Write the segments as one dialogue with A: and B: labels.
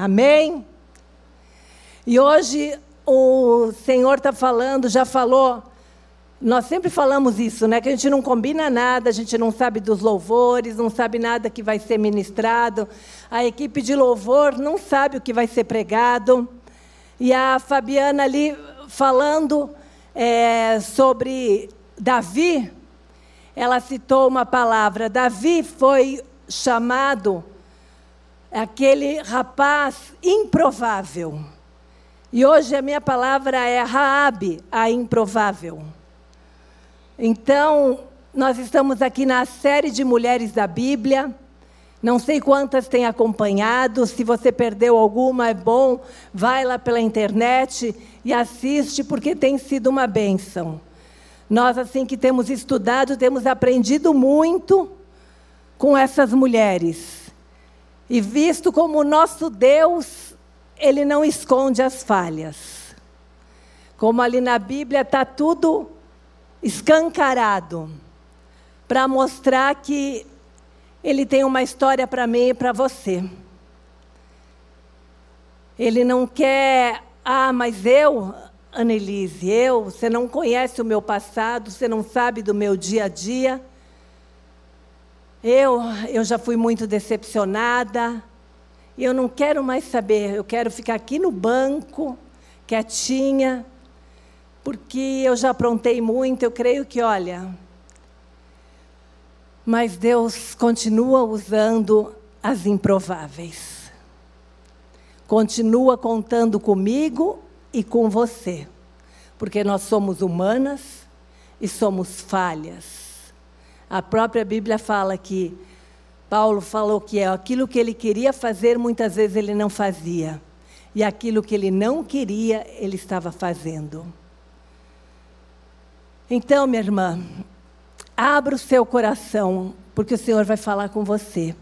A: Amém? E hoje o Senhor está falando, já falou. Nós sempre falamos isso, né? Que a gente não combina nada, a gente não sabe dos louvores, não sabe nada que vai ser ministrado. A equipe de louvor não sabe o que vai ser pregado. E a Fabiana ali falando é, sobre Davi, ela citou uma palavra. Davi foi chamado aquele rapaz improvável. E hoje a minha palavra é Raabe, a improvável. Então, nós estamos aqui na série de mulheres da Bíblia. Não sei quantas têm acompanhado. Se você perdeu alguma, é bom, vai lá pela internet e assiste, porque tem sido uma bênção. Nós, assim que temos estudado, temos aprendido muito com essas mulheres. E visto como o nosso Deus, ele não esconde as falhas. Como ali na Bíblia está tudo escancarado para mostrar que ele tem uma história para mim e para você. Ele não quer, ah, mas eu, Annelise, eu, você não conhece o meu passado, você não sabe do meu dia a dia. Eu, eu já fui muito decepcionada. E eu não quero mais saber. Eu quero ficar aqui no banco, quietinha, porque eu já aprontei muito. Eu creio que, olha. Mas Deus continua usando as improváveis. Continua contando comigo e com você. Porque nós somos humanas e somos falhas. A própria Bíblia fala que Paulo falou que é aquilo que ele queria fazer, muitas vezes ele não fazia. E aquilo que ele não queria, ele estava fazendo. Então, minha irmã, abra o seu coração, porque o Senhor vai falar com você.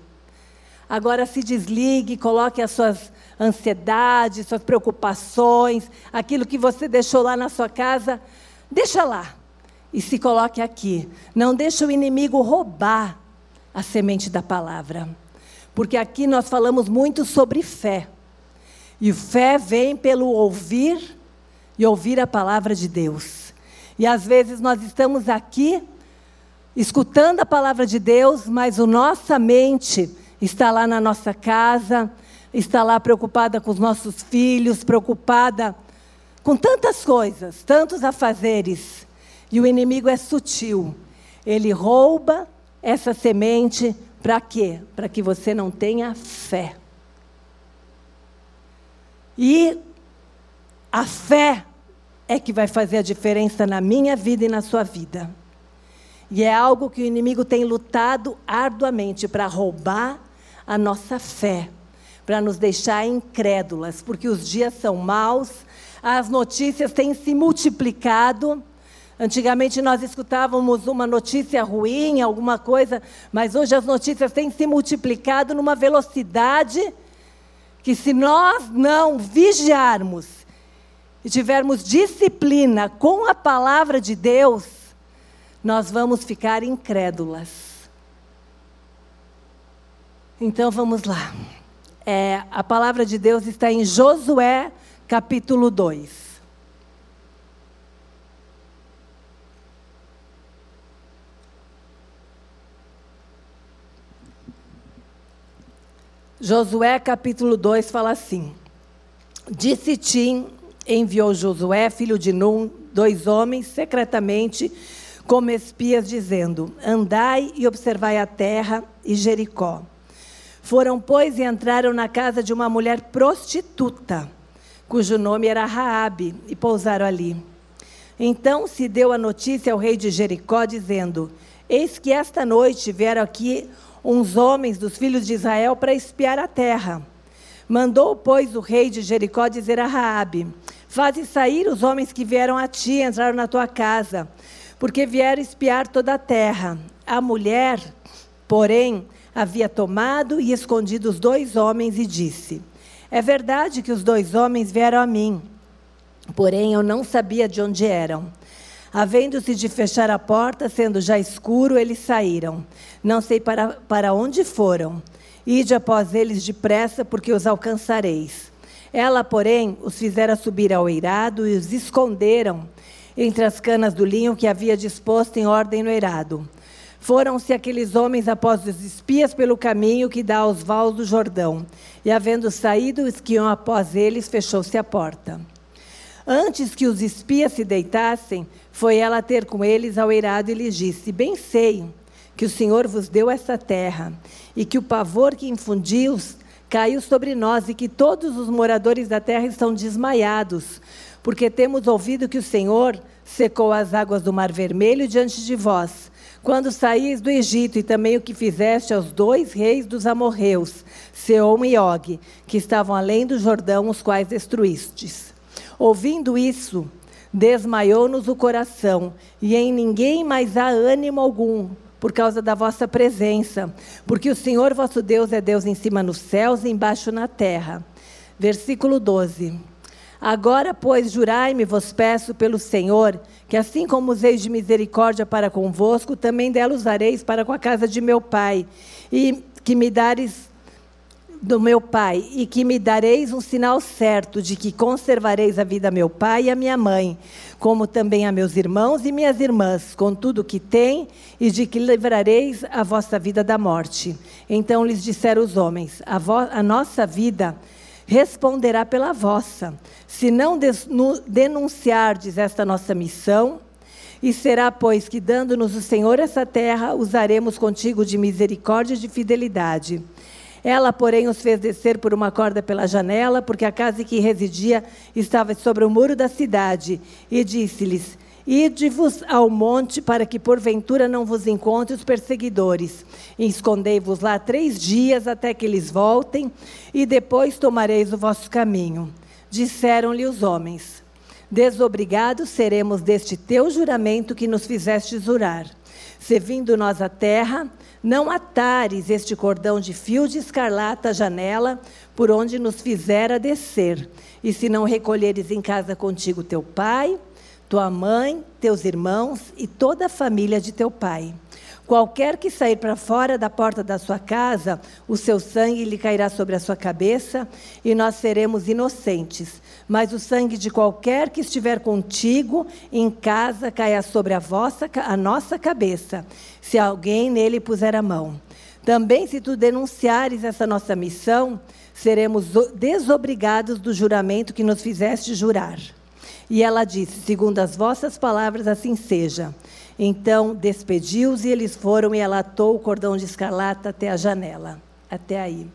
A: Agora se desligue, coloque as suas ansiedades, suas preocupações, aquilo que você deixou lá na sua casa, deixa lá e se coloque aqui. Não deixe o inimigo roubar a semente da palavra. Porque aqui nós falamos muito sobre fé. E fé vem pelo ouvir e ouvir a palavra de Deus. E às vezes nós estamos aqui escutando a palavra de Deus, mas a nossa mente está lá na nossa casa, está lá preocupada com os nossos filhos, preocupada com tantas coisas, tantos afazeres. E o inimigo é sutil. Ele rouba essa semente para quê? Para que você não tenha fé. E a fé é que vai fazer a diferença na minha vida e na sua vida. E é algo que o inimigo tem lutado arduamente para roubar a nossa fé, para nos deixar incrédulas, porque os dias são maus, as notícias têm se multiplicado Antigamente nós escutávamos uma notícia ruim, alguma coisa, mas hoje as notícias têm se multiplicado numa velocidade que, se nós não vigiarmos e tivermos disciplina com a palavra de Deus, nós vamos ficar incrédulas. Então vamos lá. É, a palavra de Deus está em Josué, capítulo 2. Josué capítulo 2 fala assim: Disse Tim, enviou Josué, filho de Num, dois homens, secretamente, como espias, dizendo: Andai e observai a terra e Jericó. Foram, pois, e entraram na casa de uma mulher prostituta, cujo nome era Raabe, e pousaram ali. Então se deu a notícia ao rei de Jericó, dizendo: Eis que esta noite vieram aqui uns homens dos filhos de Israel para espiar a terra. Mandou, pois, o rei de Jericó dizer a Raabe: Faze sair os homens que vieram a ti, entraram na tua casa, porque vieram espiar toda a terra. A mulher, porém, havia tomado e escondido os dois homens e disse: É verdade que os dois homens vieram a mim, porém eu não sabia de onde eram. Havendo-se de fechar a porta, sendo já escuro, eles saíram. Não sei para, para onde foram. Ide após eles depressa, porque os alcançareis. Ela, porém, os fizera subir ao eirado e os esconderam entre as canas do linho que havia disposto em ordem no eirado. Foram-se aqueles homens após os espias pelo caminho que dá aos vales do Jordão. E, havendo saído os que iam após eles, fechou-se a porta. Antes que os espias se deitassem, foi ela ter com eles ao eirado e lhes disse: Bem sei que o Senhor vos deu essa terra, e que o pavor que infundiu caiu sobre nós, e que todos os moradores da terra estão desmaiados, porque temos ouvido que o Senhor secou as águas do Mar Vermelho diante de vós, quando saíes do Egito, e também o que fizeste aos dois reis dos amorreus, Seom e Og, que estavam além do Jordão, os quais destruístes. Ouvindo isso, desmaiou-nos o coração, e em ninguém mais há ânimo algum, por causa da vossa presença, porque o Senhor vosso Deus é Deus em cima nos céus e embaixo na terra. Versículo 12. Agora, pois, jurai-me, vos peço pelo Senhor, que assim como useis de misericórdia para convosco, também dela usareis para com a casa de meu pai, e que me dares do meu pai, e que me dareis um sinal certo de que conservareis a vida a meu pai e a minha mãe, como também a meus irmãos e minhas irmãs, com tudo o que tem, e de que livrareis a vossa vida da morte. Então lhes disseram os homens: A, a nossa vida responderá pela vossa, se não denunciardes esta nossa missão. E será, pois, que dando-nos o Senhor essa terra, usaremos contigo de misericórdia e de fidelidade. Ela, porém, os fez descer por uma corda pela janela, porque a casa em que residia estava sobre o muro da cidade, e disse-lhes: Ide-vos ao monte, para que porventura não vos encontre os perseguidores. Escondei-vos lá três dias até que eles voltem, e depois tomareis o vosso caminho. Disseram-lhe os homens: Desobrigados seremos deste teu juramento que nos fizeste jurar. Se vindo nós à terra, não atares este cordão de fio de escarlata à janela, por onde nos fizera descer. E se não recolheres em casa contigo teu pai, tua mãe, teus irmãos e toda a família de teu pai. Qualquer que sair para fora da porta da sua casa, o seu sangue lhe cairá sobre a sua cabeça, e nós seremos inocentes. Mas o sangue de qualquer que estiver contigo em casa caia sobre a, vossa, a nossa cabeça, se alguém nele puser a mão. Também, se tu denunciares essa nossa missão, seremos desobrigados do juramento que nos fizeste jurar. E ela disse: Segundo as vossas palavras, assim seja. Então despediu-os e eles foram e ela atou o cordão de escarlata até a janela. Até aí.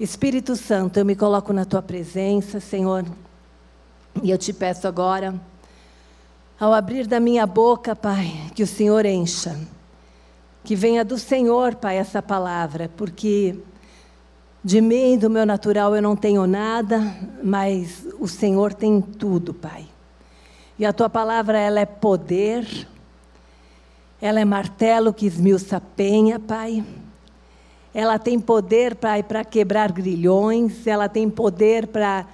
A: Espírito Santo, eu me coloco na tua presença, Senhor, e eu te peço agora, ao abrir da minha boca, Pai, que o Senhor encha, que venha do Senhor, Pai, essa palavra, porque de mim, do meu natural, eu não tenho nada, mas o Senhor tem tudo, Pai. E a tua palavra, ela é poder, ela é martelo que esmiuça penha, Pai. Ela tem poder, para quebrar grilhões, ela tem poder para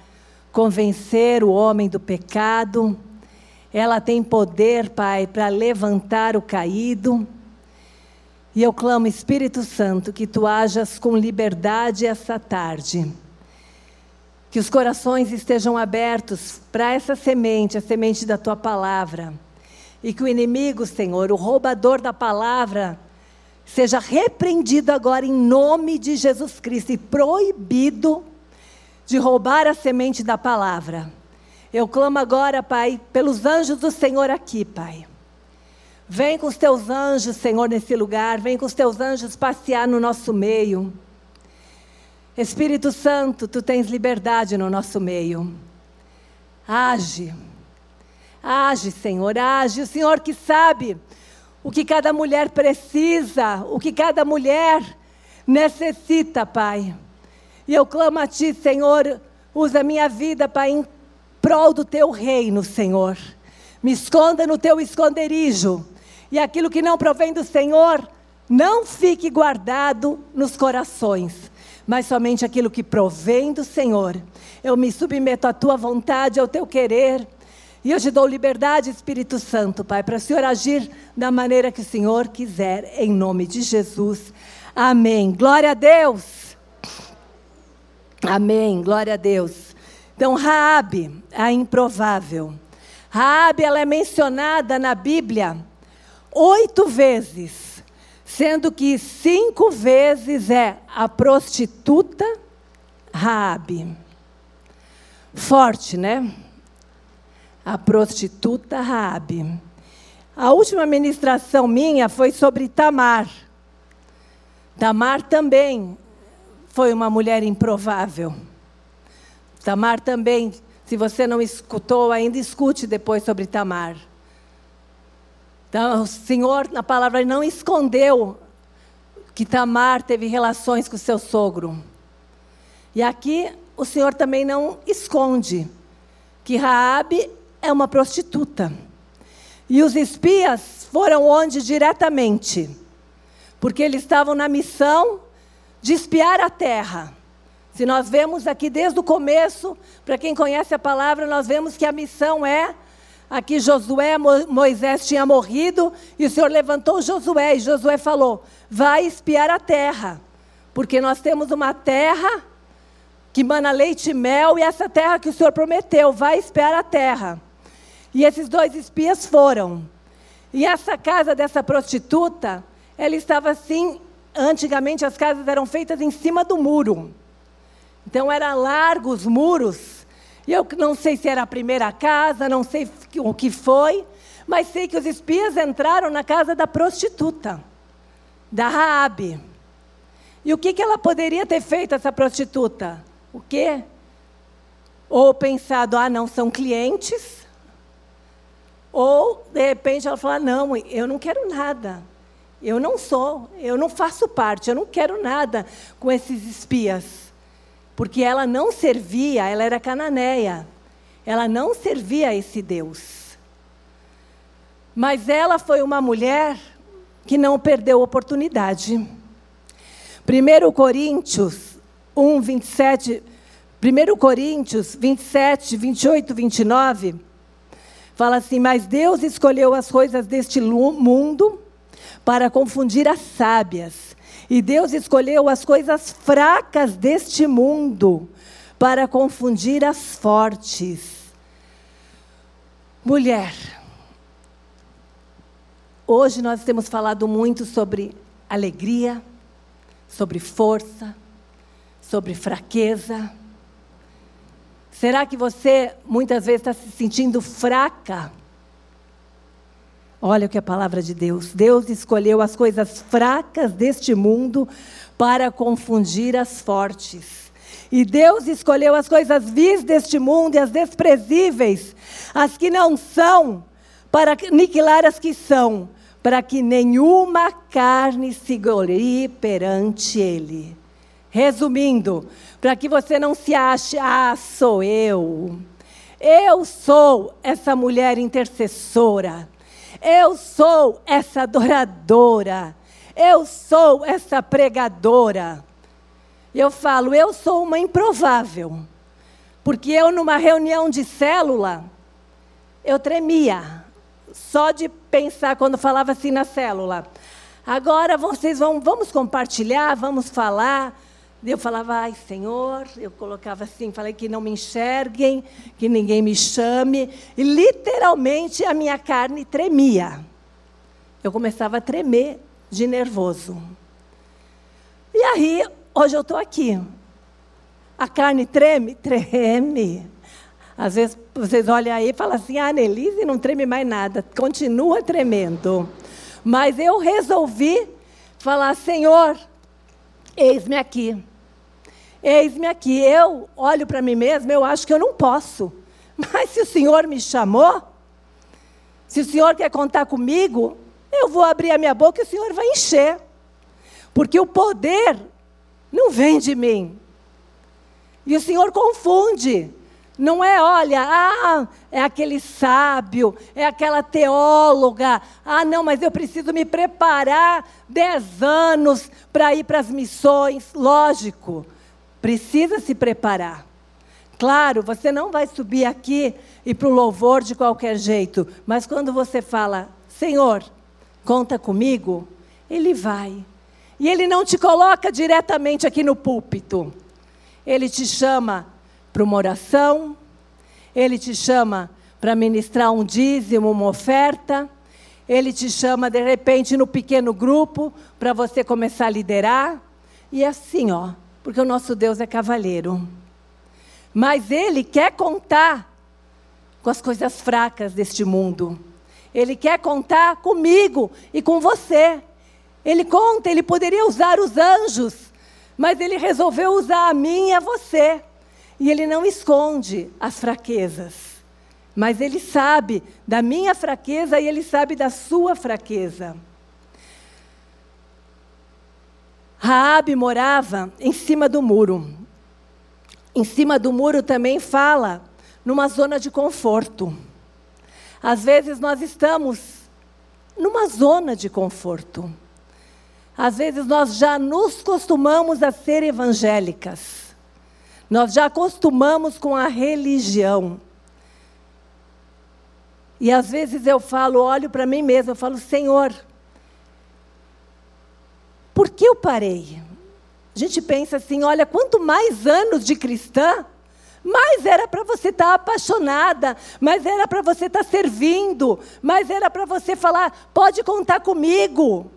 A: convencer o homem do pecado, ela tem poder, Pai, para levantar o caído. E eu clamo, Espírito Santo, que tu hajas com liberdade essa tarde. Que os corações estejam abertos para essa semente, a semente da tua palavra. E que o inimigo, Senhor, o roubador da palavra, seja repreendido agora em nome de Jesus Cristo e proibido de roubar a semente da palavra. Eu clamo agora, Pai, pelos anjos do Senhor aqui, Pai. Vem com os teus anjos, Senhor, nesse lugar. Vem com os teus anjos passear no nosso meio. Espírito Santo, tu tens liberdade no nosso meio. Age. Age, Senhor, age. O Senhor que sabe o que cada mulher precisa, o que cada mulher necessita, Pai. E eu clamo a Ti, Senhor, usa minha vida, Pai, em prol do Teu reino, Senhor. Me esconda no Teu esconderijo. E aquilo que não provém do Senhor, não fique guardado nos corações, mas somente aquilo que provém do Senhor. Eu me submeto à Tua vontade, ao Teu querer. E eu te dou liberdade, Espírito Santo, Pai, para o Senhor agir da maneira que o Senhor quiser, em nome de Jesus. Amém. Glória a Deus. Amém, glória a Deus. Então, Raabe, a improvável. Raabe, ela é mencionada na Bíblia oito vezes, sendo que cinco vezes é a prostituta Raabe. Forte, né? A prostituta Raabe. A última ministração minha foi sobre Tamar. Tamar também foi uma mulher improvável. Tamar também, se você não escutou ainda, escute depois sobre Tamar. Então, o Senhor, na palavra, não escondeu que Tamar teve relações com seu sogro. E aqui o Senhor também não esconde que Raabe é uma prostituta. E os espias foram onde diretamente? Porque eles estavam na missão de espiar a terra. Se nós vemos aqui desde o começo, para quem conhece a palavra, nós vemos que a missão é aqui Josué, Moisés tinha morrido e o Senhor levantou Josué e Josué falou: "Vai espiar a terra, porque nós temos uma terra que mana leite e mel e essa terra que o Senhor prometeu, vai espiar a terra". E esses dois espias foram. E essa casa dessa prostituta, ela estava assim, antigamente as casas eram feitas em cima do muro. Então eram largos muros. E eu não sei se era a primeira casa, não sei o que foi, mas sei que os espias entraram na casa da prostituta, da Raabe. E o que, que ela poderia ter feito, essa prostituta? O quê? Ou pensado, ah, não são clientes, ou, de repente, ela fala: Não, eu não quero nada. Eu não sou, eu não faço parte, eu não quero nada com esses espias. Porque ela não servia, ela era cananeia. Ela não servia a esse Deus. Mas ela foi uma mulher que não perdeu oportunidade. 1 Coríntios 1, 27. 1 Coríntios 27, 28, 29 Fala assim: Mas Deus escolheu as coisas deste mundo para confundir as sábias. E Deus escolheu as coisas fracas deste mundo para confundir as fortes. Mulher, hoje nós temos falado muito sobre alegria, sobre força, sobre fraqueza. Será que você muitas vezes está se sentindo fraca? Olha o que é a palavra de Deus. Deus escolheu as coisas fracas deste mundo para confundir as fortes. E Deus escolheu as coisas vis deste mundo e as desprezíveis, as que não são, para aniquilar as que são, para que nenhuma carne se glorie perante Ele. Resumindo, para que você não se ache, ah, sou eu. Eu sou essa mulher intercessora. Eu sou essa adoradora. Eu sou essa pregadora. Eu falo, eu sou uma improvável. Porque eu, numa reunião de célula, eu tremia. Só de pensar quando falava assim na célula. Agora vocês vão, vamos compartilhar, vamos falar. Eu falava, ai Senhor, eu colocava assim, falei que não me enxerguem, que ninguém me chame. E literalmente a minha carne tremia. Eu começava a tremer de nervoso. E aí, hoje eu estou aqui. A carne treme? Treme. Às vezes vocês olham aí e falam assim: ah, Nelise não treme mais nada, continua tremendo. Mas eu resolvi falar: Senhor, eis-me aqui. Eis-me aqui, eu olho para mim mesma, eu acho que eu não posso. Mas se o Senhor me chamou, se o Senhor quer contar comigo, eu vou abrir a minha boca e o Senhor vai encher. Porque o poder não vem de mim. E o Senhor confunde. Não é, olha, ah, é aquele sábio, é aquela teóloga. Ah, não, mas eu preciso me preparar dez anos para ir para as missões. Lógico, Precisa se preparar. Claro, você não vai subir aqui e para o louvor de qualquer jeito, mas quando você fala, Senhor, conta comigo, Ele vai. E Ele não te coloca diretamente aqui no púlpito. Ele te chama para uma oração, ele te chama para ministrar um dízimo, uma oferta, ele te chama de repente no pequeno grupo para você começar a liderar. E assim, ó, porque o nosso Deus é cavalheiro. Mas ele quer contar com as coisas fracas deste mundo. Ele quer contar comigo e com você. Ele conta, ele poderia usar os anjos, mas ele resolveu usar a mim e a você. E ele não esconde as fraquezas. Mas ele sabe da minha fraqueza e ele sabe da sua fraqueza. Raabe morava em cima do muro. Em cima do muro também fala numa zona de conforto. Às vezes nós estamos numa zona de conforto. Às vezes nós já nos costumamos a ser evangélicas. Nós já acostumamos com a religião. E às vezes eu falo, olho para mim mesma, eu falo, Senhor, por que eu parei? A gente pensa assim, olha, quanto mais anos de cristã, mais era para você estar tá apaixonada, mais era para você estar tá servindo, mais era para você falar, pode contar comigo.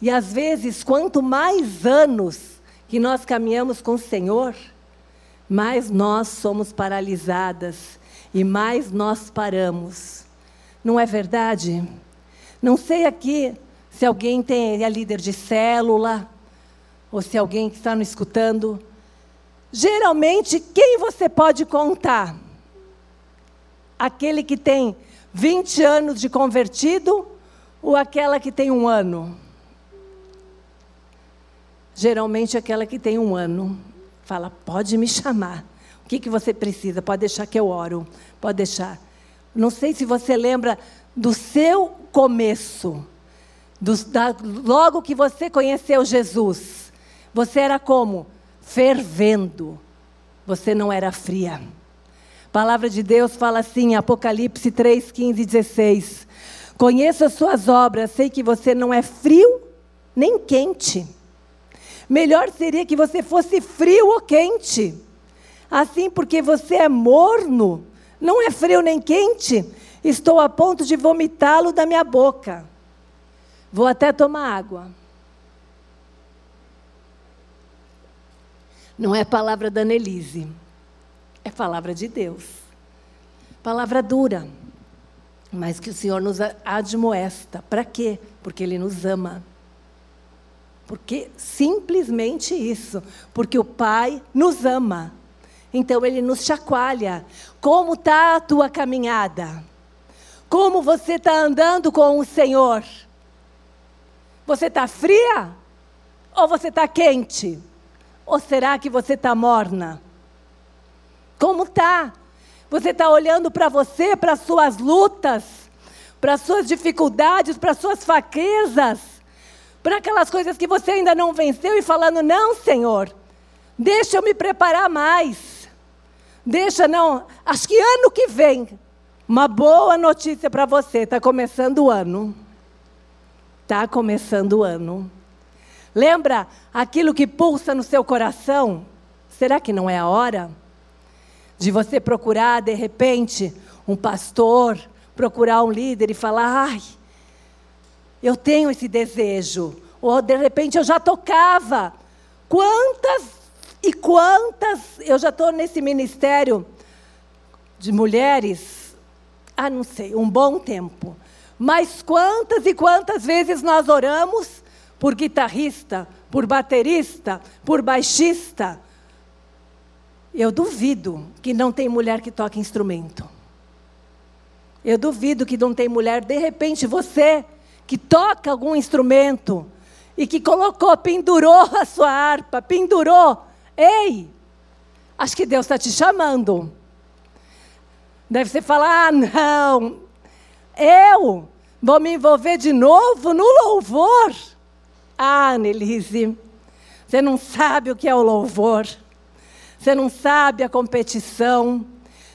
A: E às vezes, quanto mais anos que nós caminhamos com o Senhor, mais nós somos paralisadas e mais nós paramos. Não é verdade? Não sei aqui se alguém tem, é líder de célula, ou se alguém está nos escutando. Geralmente, quem você pode contar? Aquele que tem 20 anos de convertido ou aquela que tem um ano? Geralmente, aquela que tem um ano. Fala, pode me chamar. O que, que você precisa? Pode deixar que eu oro. Pode deixar. Não sei se você lembra do seu começo, do, da, logo que você conheceu Jesus. Você era como? Fervendo. Você não era fria. Palavra de Deus fala assim, Apocalipse 3, 15 e 16. Conheço as suas obras, sei que você não é frio nem quente. Melhor seria que você fosse frio ou quente. Assim, porque você é morno, não é frio nem quente, estou a ponto de vomitá-lo da minha boca. Vou até tomar água. Não é palavra da Annelise, é palavra de Deus. Palavra dura, mas que o Senhor nos admoesta. Para quê? Porque Ele nos ama. Porque simplesmente isso. Porque o Pai nos ama. Então ele nos chacoalha. Como está a tua caminhada? Como você está andando com o Senhor? Você está fria? Ou você está quente? Ou será que você está morna? Como está? Você está olhando para você, para as suas lutas, para as suas dificuldades, para as suas fraquezas, para aquelas coisas que você ainda não venceu e falando: não, Senhor, deixa eu me preparar mais. Deixa, não. Acho que ano que vem, uma boa notícia para você. Está começando o ano. Está começando o ano. Lembra aquilo que pulsa no seu coração? Será que não é a hora de você procurar, de repente, um pastor, procurar um líder e falar: ai, eu tenho esse desejo. Ou de repente eu já tocava. Quantas e quantas, eu já estou nesse ministério de mulheres, ah, não sei, um bom tempo. Mas quantas e quantas vezes nós oramos por guitarrista, por baterista, por baixista? Eu duvido que não tem mulher que toque instrumento. Eu duvido que não tem mulher, de repente você que toca algum instrumento e que colocou, pendurou a sua harpa, pendurou Ei, acho que Deus está te chamando. Deve ser falar: ah, não, eu vou me envolver de novo no louvor. Ah, Nelise, você não sabe o que é o louvor. Você não sabe a competição.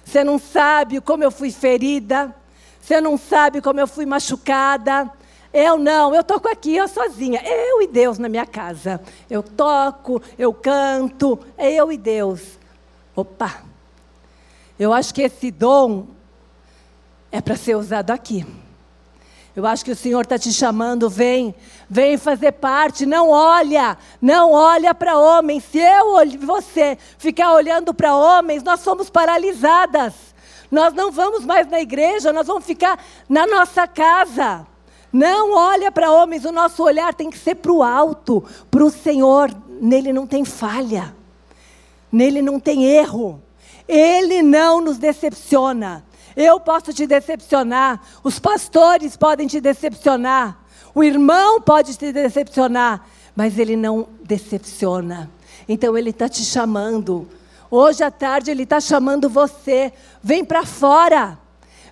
A: Você não sabe como eu fui ferida. Você não sabe como eu fui machucada. Eu não, eu toco aqui, eu sozinha. Eu e Deus na minha casa. Eu toco, eu canto, é eu e Deus. Opa! Eu acho que esse dom é para ser usado aqui. Eu acho que o Senhor está te chamando, vem, vem fazer parte. Não olha, não olha para homens. Se eu você ficar olhando para homens, nós somos paralisadas. Nós não vamos mais na igreja, nós vamos ficar na nossa casa. Não olha para homens, o nosso olhar tem que ser para o alto, para o Senhor. Nele não tem falha, nele não tem erro. Ele não nos decepciona. Eu posso te decepcionar, os pastores podem te decepcionar, o irmão pode te decepcionar, mas ele não decepciona. Então ele está te chamando. Hoje à tarde ele está chamando você. Vem para fora.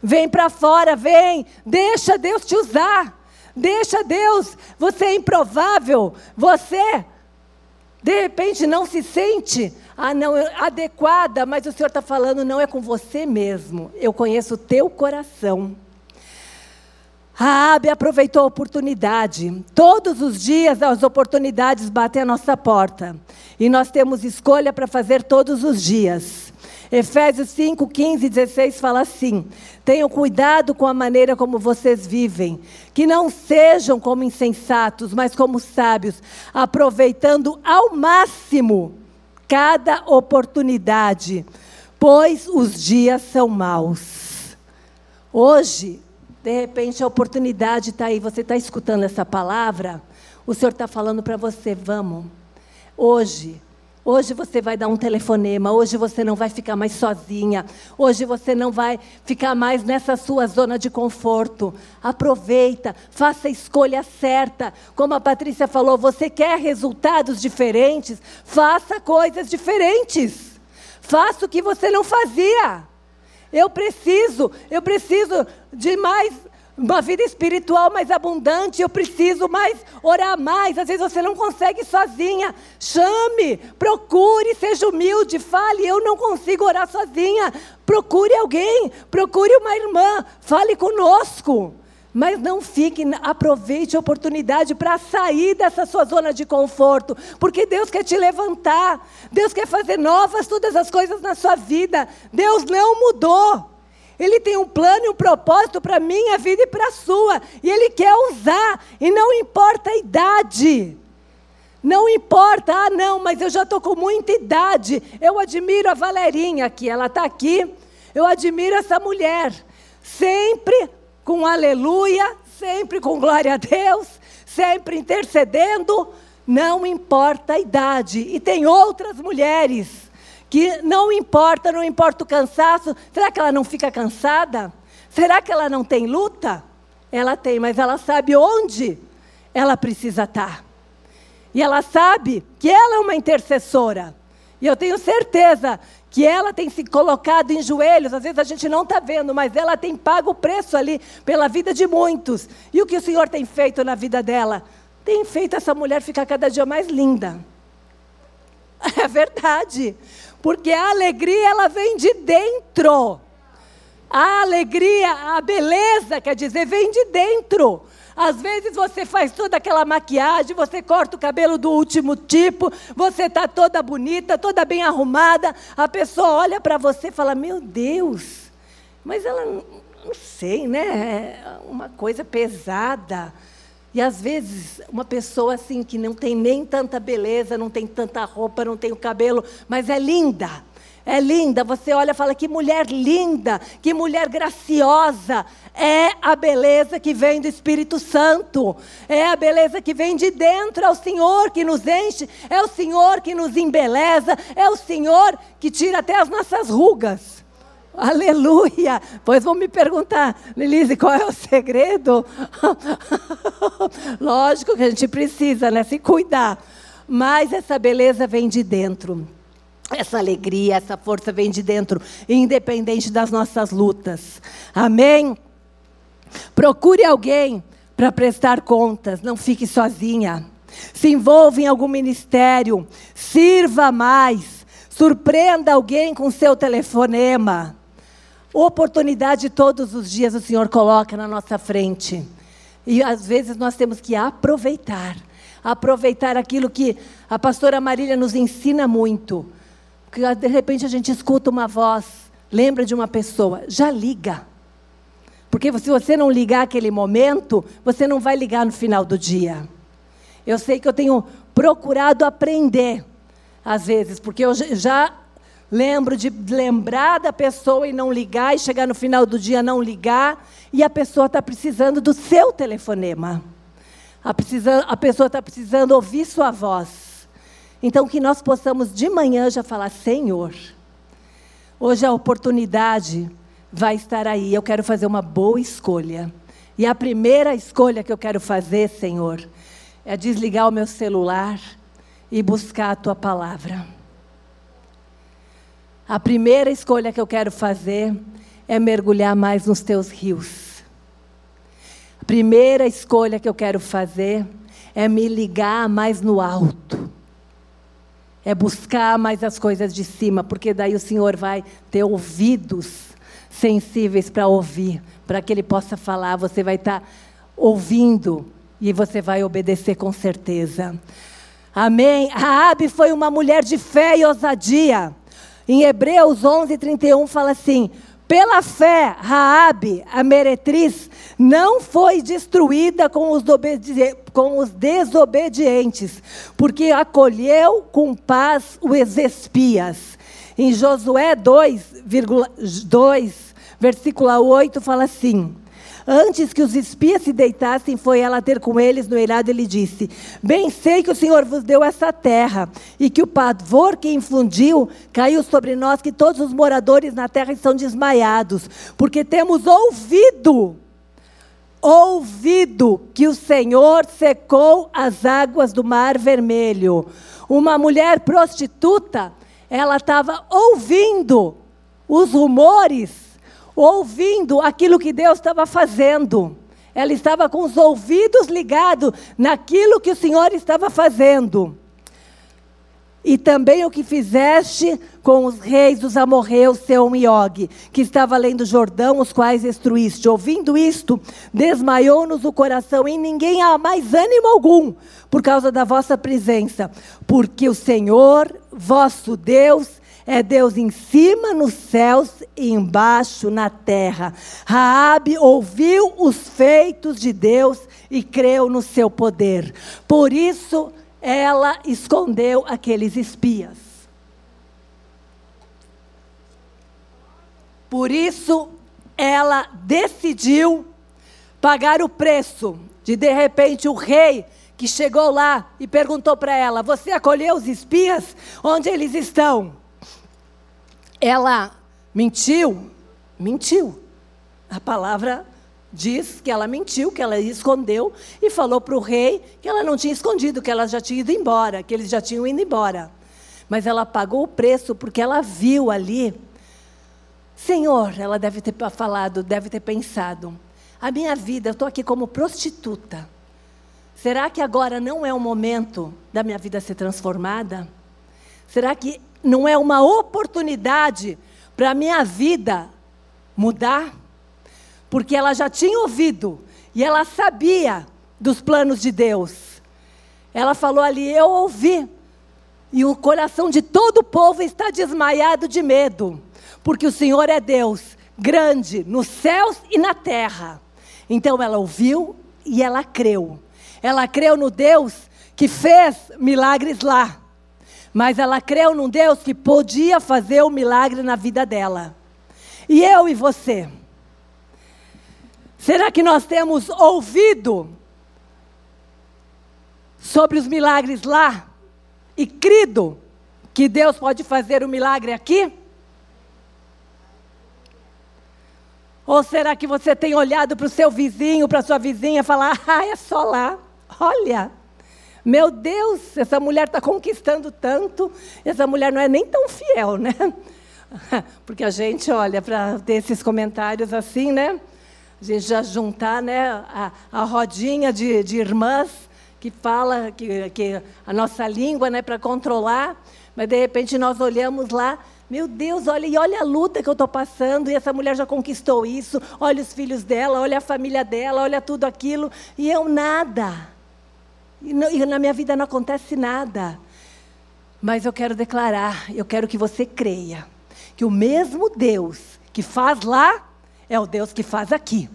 A: Vem para fora, vem. Deixa Deus te usar. Deixa Deus. Você é improvável. Você, de repente, não se sente ah, não, adequada, mas o Senhor está falando, não é com você mesmo. Eu conheço o teu coração. Raabe aproveitou a oportunidade. Todos os dias as oportunidades batem à nossa porta. E nós temos escolha para fazer todos os dias. Efésios 5, 15 e 16 fala assim: Tenham cuidado com a maneira como vocês vivem, que não sejam como insensatos, mas como sábios, aproveitando ao máximo cada oportunidade, pois os dias são maus. Hoje, de repente, a oportunidade está aí, você está escutando essa palavra, o Senhor está falando para você: vamos, hoje, Hoje você vai dar um telefonema, hoje você não vai ficar mais sozinha, hoje você não vai ficar mais nessa sua zona de conforto. Aproveita, faça a escolha certa. Como a Patrícia falou, você quer resultados diferentes? Faça coisas diferentes. Faça o que você não fazia. Eu preciso, eu preciso de mais uma vida espiritual mais abundante, eu preciso mais orar mais. Às vezes você não consegue sozinha. Chame, procure, seja humilde, fale, eu não consigo orar sozinha. Procure alguém, procure uma irmã, fale conosco. Mas não fique, aproveite a oportunidade para sair dessa sua zona de conforto, porque Deus quer te levantar, Deus quer fazer novas todas as coisas na sua vida. Deus não mudou. Ele tem um plano e um propósito para a minha vida e para a sua. E Ele quer usar. E não importa a idade. Não importa, ah, não, mas eu já estou com muita idade. Eu admiro a Valerinha aqui, ela está aqui. Eu admiro essa mulher. Sempre com aleluia, sempre com glória a Deus, sempre intercedendo. Não importa a idade. E tem outras mulheres que não importa, não importa o cansaço. Será que ela não fica cansada? Será que ela não tem luta? Ela tem, mas ela sabe onde ela precisa estar. E ela sabe que ela é uma intercessora. E eu tenho certeza que ela tem se colocado em joelhos, às vezes a gente não está vendo, mas ela tem pago o preço ali pela vida de muitos. E o que o Senhor tem feito na vida dela? Tem feito essa mulher ficar cada dia mais linda. É verdade. Porque a alegria ela vem de dentro. A alegria, a beleza, quer dizer, vem de dentro. Às vezes você faz toda aquela maquiagem, você corta o cabelo do último tipo, você está toda bonita, toda bem arrumada. A pessoa olha para você e fala: Meu Deus, mas ela, não sei, né? É uma coisa pesada. E às vezes, uma pessoa assim que não tem nem tanta beleza, não tem tanta roupa, não tem o cabelo, mas é linda. É linda, você olha e fala: que mulher linda, que mulher graciosa. É a beleza que vem do Espírito Santo, é a beleza que vem de dentro. É o Senhor que nos enche, é o Senhor que nos embeleza, é o Senhor que tira até as nossas rugas. Aleluia! Pois vão me perguntar, Lilise, qual é o segredo? Lógico que a gente precisa, né? Se cuidar. Mas essa beleza vem de dentro. Essa alegria, essa força vem de dentro, independente das nossas lutas. Amém? Procure alguém para prestar contas, não fique sozinha. Se envolva em algum ministério, sirva mais, surpreenda alguém com seu telefonema. Oportunidade todos os dias o Senhor coloca na nossa frente. E às vezes nós temos que aproveitar aproveitar aquilo que a pastora Marília nos ensina muito. Que de repente a gente escuta uma voz, lembra de uma pessoa, já liga. Porque se você não ligar aquele momento, você não vai ligar no final do dia. Eu sei que eu tenho procurado aprender, às vezes, porque eu já lembro de lembrar da pessoa e não ligar, e chegar no final do dia não ligar, e a pessoa está precisando do seu telefonema. A, precisa, a pessoa está precisando ouvir sua voz. Então, que nós possamos de manhã já falar: Senhor, hoje a oportunidade vai estar aí. Eu quero fazer uma boa escolha. E a primeira escolha que eu quero fazer, Senhor, é desligar o meu celular e buscar a tua palavra. A primeira escolha que eu quero fazer é mergulhar mais nos teus rios. A primeira escolha que eu quero fazer é me ligar mais no alto. É buscar mais as coisas de cima, porque daí o Senhor vai ter ouvidos sensíveis para ouvir, para que Ele possa falar. Você vai estar tá ouvindo e você vai obedecer com certeza. Amém. Raabe foi uma mulher de fé e ousadia. Em Hebreus 11, 31 fala assim: pela fé, Raabe, a meretriz, não foi destruída com os, com os desobedientes, porque acolheu com paz os espias. Em Josué 2, 2 versículo 8, fala assim: Antes que os espias se deitassem, foi ela ter com eles no eirado e lhe disse: Bem sei que o Senhor vos deu essa terra, e que o pavor que infundiu caiu sobre nós, que todos os moradores na terra estão desmaiados, porque temos ouvido, ouvido que o Senhor secou as águas do mar vermelho. Uma mulher prostituta, ela estava ouvindo os rumores ouvindo aquilo que Deus estava fazendo. Ela estava com os ouvidos ligados naquilo que o Senhor estava fazendo. E também o que fizeste com os reis dos amorreus, Seom e Og, que estava além do Jordão, os quais destruíste. Ouvindo isto, desmaiou-nos o coração, e ninguém há mais ânimo algum, por causa da vossa presença. Porque o Senhor, vosso Deus, é Deus em cima nos céus e embaixo na terra. Raabe ouviu os feitos de Deus e creu no seu poder. Por isso ela escondeu aqueles espias. Por isso ela decidiu pagar o preço de de repente o rei que chegou lá e perguntou para ela: Você acolheu os espias? Onde eles estão? Ela mentiu? Mentiu. A palavra diz que ela mentiu, que ela escondeu e falou para o rei que ela não tinha escondido, que ela já tinha ido embora, que eles já tinham ido embora. Mas ela pagou o preço porque ela viu ali. Senhor, ela deve ter falado, deve ter pensado: a minha vida, eu estou aqui como prostituta. Será que agora não é o momento da minha vida ser transformada? Será que não é uma oportunidade para a minha vida mudar? Porque ela já tinha ouvido e ela sabia dos planos de Deus. Ela falou ali: Eu ouvi. E o coração de todo o povo está desmaiado de medo, porque o Senhor é Deus, grande nos céus e na terra. Então ela ouviu e ela creu. Ela creu no Deus que fez milagres lá. Mas ela creu num Deus que podia fazer o um milagre na vida dela. E eu e você? Será que nós temos ouvido sobre os milagres lá e crido que Deus pode fazer o um milagre aqui? Ou será que você tem olhado para o seu vizinho, para a sua vizinha e falar, ah, é só lá? Olha, meu Deus, essa mulher está conquistando tanto, essa mulher não é nem tão fiel, né? Porque a gente olha para ter esses comentários assim, né? A gente já juntar né, a, a rodinha de, de irmãs que fala que, que a nossa língua né, para controlar, mas de repente nós olhamos lá Meu Deus, olha, e olha a luta que eu estou passando, e essa mulher já conquistou isso, olha os filhos dela, olha a família dela, olha tudo aquilo, e eu nada. E, não, e na minha vida não acontece nada. Mas eu quero declarar, eu quero que você creia, que o mesmo Deus que faz lá é o Deus que faz aqui.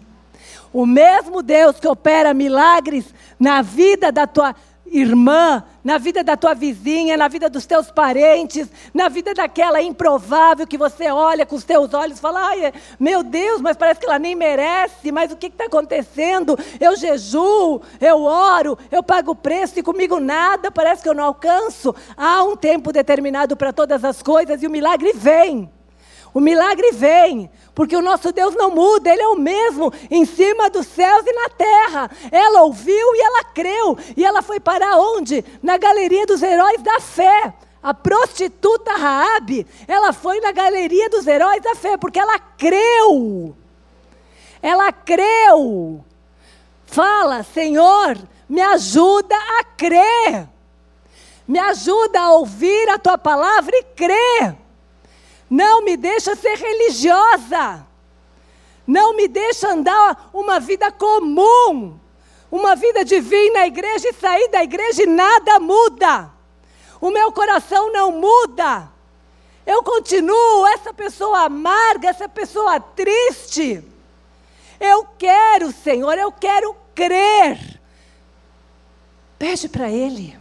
A: O mesmo Deus que opera milagres na vida da tua irmã, na vida da tua vizinha, na vida dos teus parentes, na vida daquela improvável que você olha com os teus olhos e fala: ai, meu Deus, mas parece que ela nem merece, mas o que está acontecendo? Eu jejuo, eu oro, eu pago o preço e comigo nada, parece que eu não alcanço. Há um tempo determinado para todas as coisas e o milagre vem. O milagre vem, porque o nosso Deus não muda, Ele é o mesmo em cima dos céus e na terra. Ela ouviu e ela creu, e ela foi para onde? Na galeria dos heróis da fé. A prostituta Raabe, ela foi na galeria dos heróis da fé, porque ela creu. Ela creu. Fala, Senhor, me ajuda a crer. Me ajuda a ouvir a tua palavra e crer. Não me deixa ser religiosa. Não me deixa andar uma vida comum. Uma vida de vir na igreja e sair da igreja e nada muda. O meu coração não muda. Eu continuo essa pessoa amarga, essa pessoa triste. Eu quero, Senhor, eu quero crer. Pede para Ele.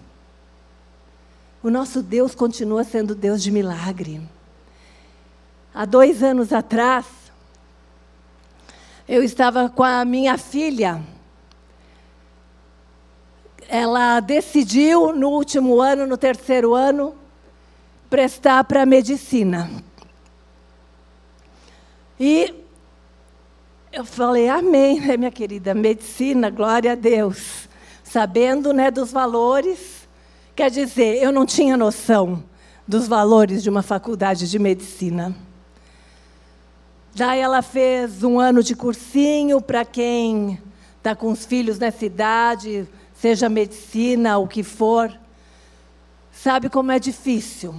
A: O nosso Deus continua sendo Deus de milagre. Há dois anos atrás, eu estava com a minha filha. Ela decidiu, no último ano, no terceiro ano, prestar para medicina. E eu falei, amém, né, minha querida? Medicina, glória a Deus. Sabendo né, dos valores, quer dizer, eu não tinha noção dos valores de uma faculdade de medicina. Daí ela fez um ano de cursinho para quem está com os filhos nessa idade, seja medicina, o que for. Sabe como é difícil.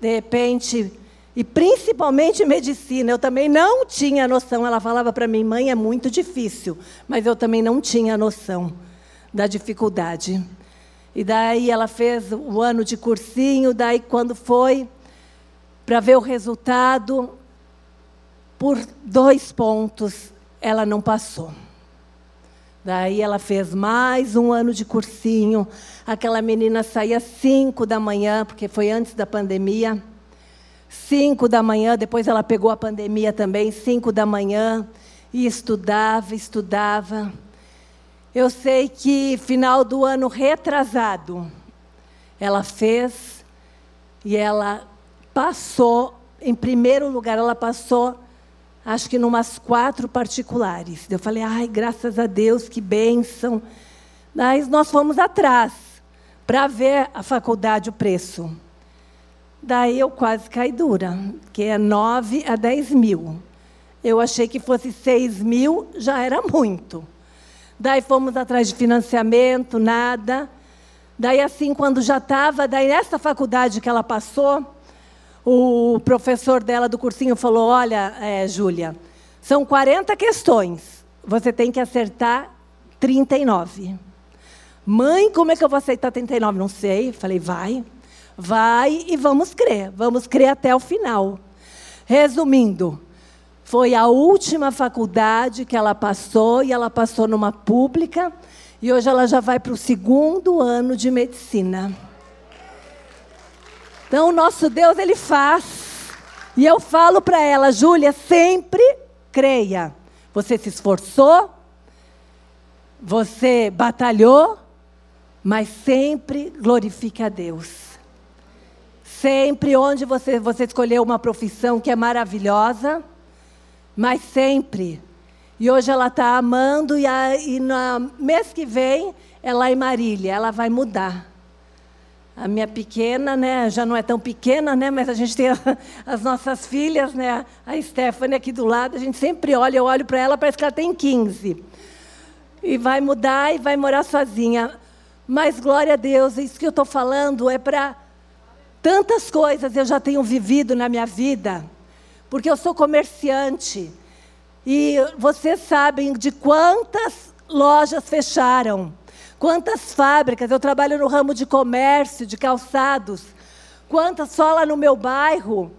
A: De repente, e principalmente medicina, eu também não tinha noção. Ela falava para mim, mãe, é muito difícil, mas eu também não tinha noção da dificuldade. E daí ela fez o ano de cursinho, daí quando foi para ver o resultado, por dois pontos ela não passou. Daí ela fez mais um ano de cursinho. Aquela menina saía cinco da manhã, porque foi antes da pandemia. Cinco da manhã, depois ela pegou a pandemia também, cinco da manhã, e estudava, estudava. Eu sei que final do ano retrasado, ela fez e ela passou, em primeiro lugar, ela passou acho que numas quatro particulares. Eu falei, ai, graças a Deus, que bênção. Mas nós fomos atrás para ver a faculdade, o preço. Daí eu quase caí dura, que é 9 a 10 mil. Eu achei que fosse 6 mil, já era muito. Daí fomos atrás de financiamento, nada. Daí, assim, quando já estava, daí nessa faculdade que ela passou, o professor dela do cursinho falou: Olha, é, Júlia, são 40 questões, você tem que acertar 39. Mãe, como é que eu vou aceitar 39? Não sei. Falei: Vai, vai e vamos crer, vamos crer até o final. Resumindo, foi a última faculdade que ela passou e ela passou numa pública e hoje ela já vai para o segundo ano de medicina. Então, o nosso Deus, ele faz. E eu falo para ela, Júlia, sempre creia. Você se esforçou, você batalhou, mas sempre glorifique a Deus. Sempre onde você, você escolheu uma profissão que é maravilhosa, mas sempre. E hoje ela está amando, e, a, e no mês que vem, ela é Marília, ela vai mudar. A minha pequena, né, já não é tão pequena, né, mas a gente tem as nossas filhas, né, a Stephanie aqui do lado, a gente sempre olha, eu olho para ela, parece que ela tem 15. E vai mudar e vai morar sozinha. Mas glória a Deus, isso que eu estou falando é para Tantas coisas eu já tenho vivido na minha vida, porque eu sou comerciante. E vocês sabem de quantas lojas fecharam, quantas fábricas. Eu trabalho no ramo de comércio, de calçados. Quantas só lá no meu bairro?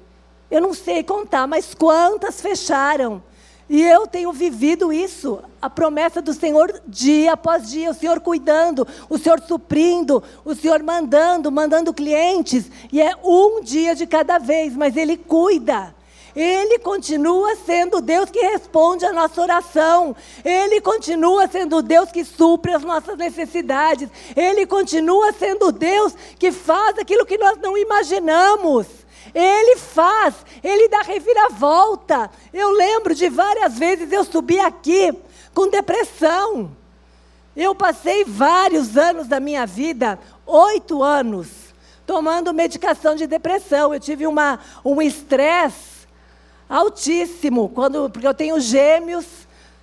A: Eu não sei contar, mas quantas fecharam? E eu tenho vivido isso, a promessa do Senhor dia após dia, o Senhor cuidando, o Senhor suprindo, o Senhor mandando, mandando clientes, e é um dia de cada vez, mas Ele cuida. Ele continua sendo Deus que responde a nossa oração. Ele continua sendo Deus que supre as nossas necessidades. Ele continua sendo Deus que faz aquilo que nós não imaginamos. Ele faz, ele dá reviravolta. Eu lembro de várias vezes eu subi aqui com depressão. Eu passei vários anos da minha vida, oito anos, tomando medicação de depressão. Eu tive uma, um estresse altíssimo, quando, porque eu tenho gêmeos.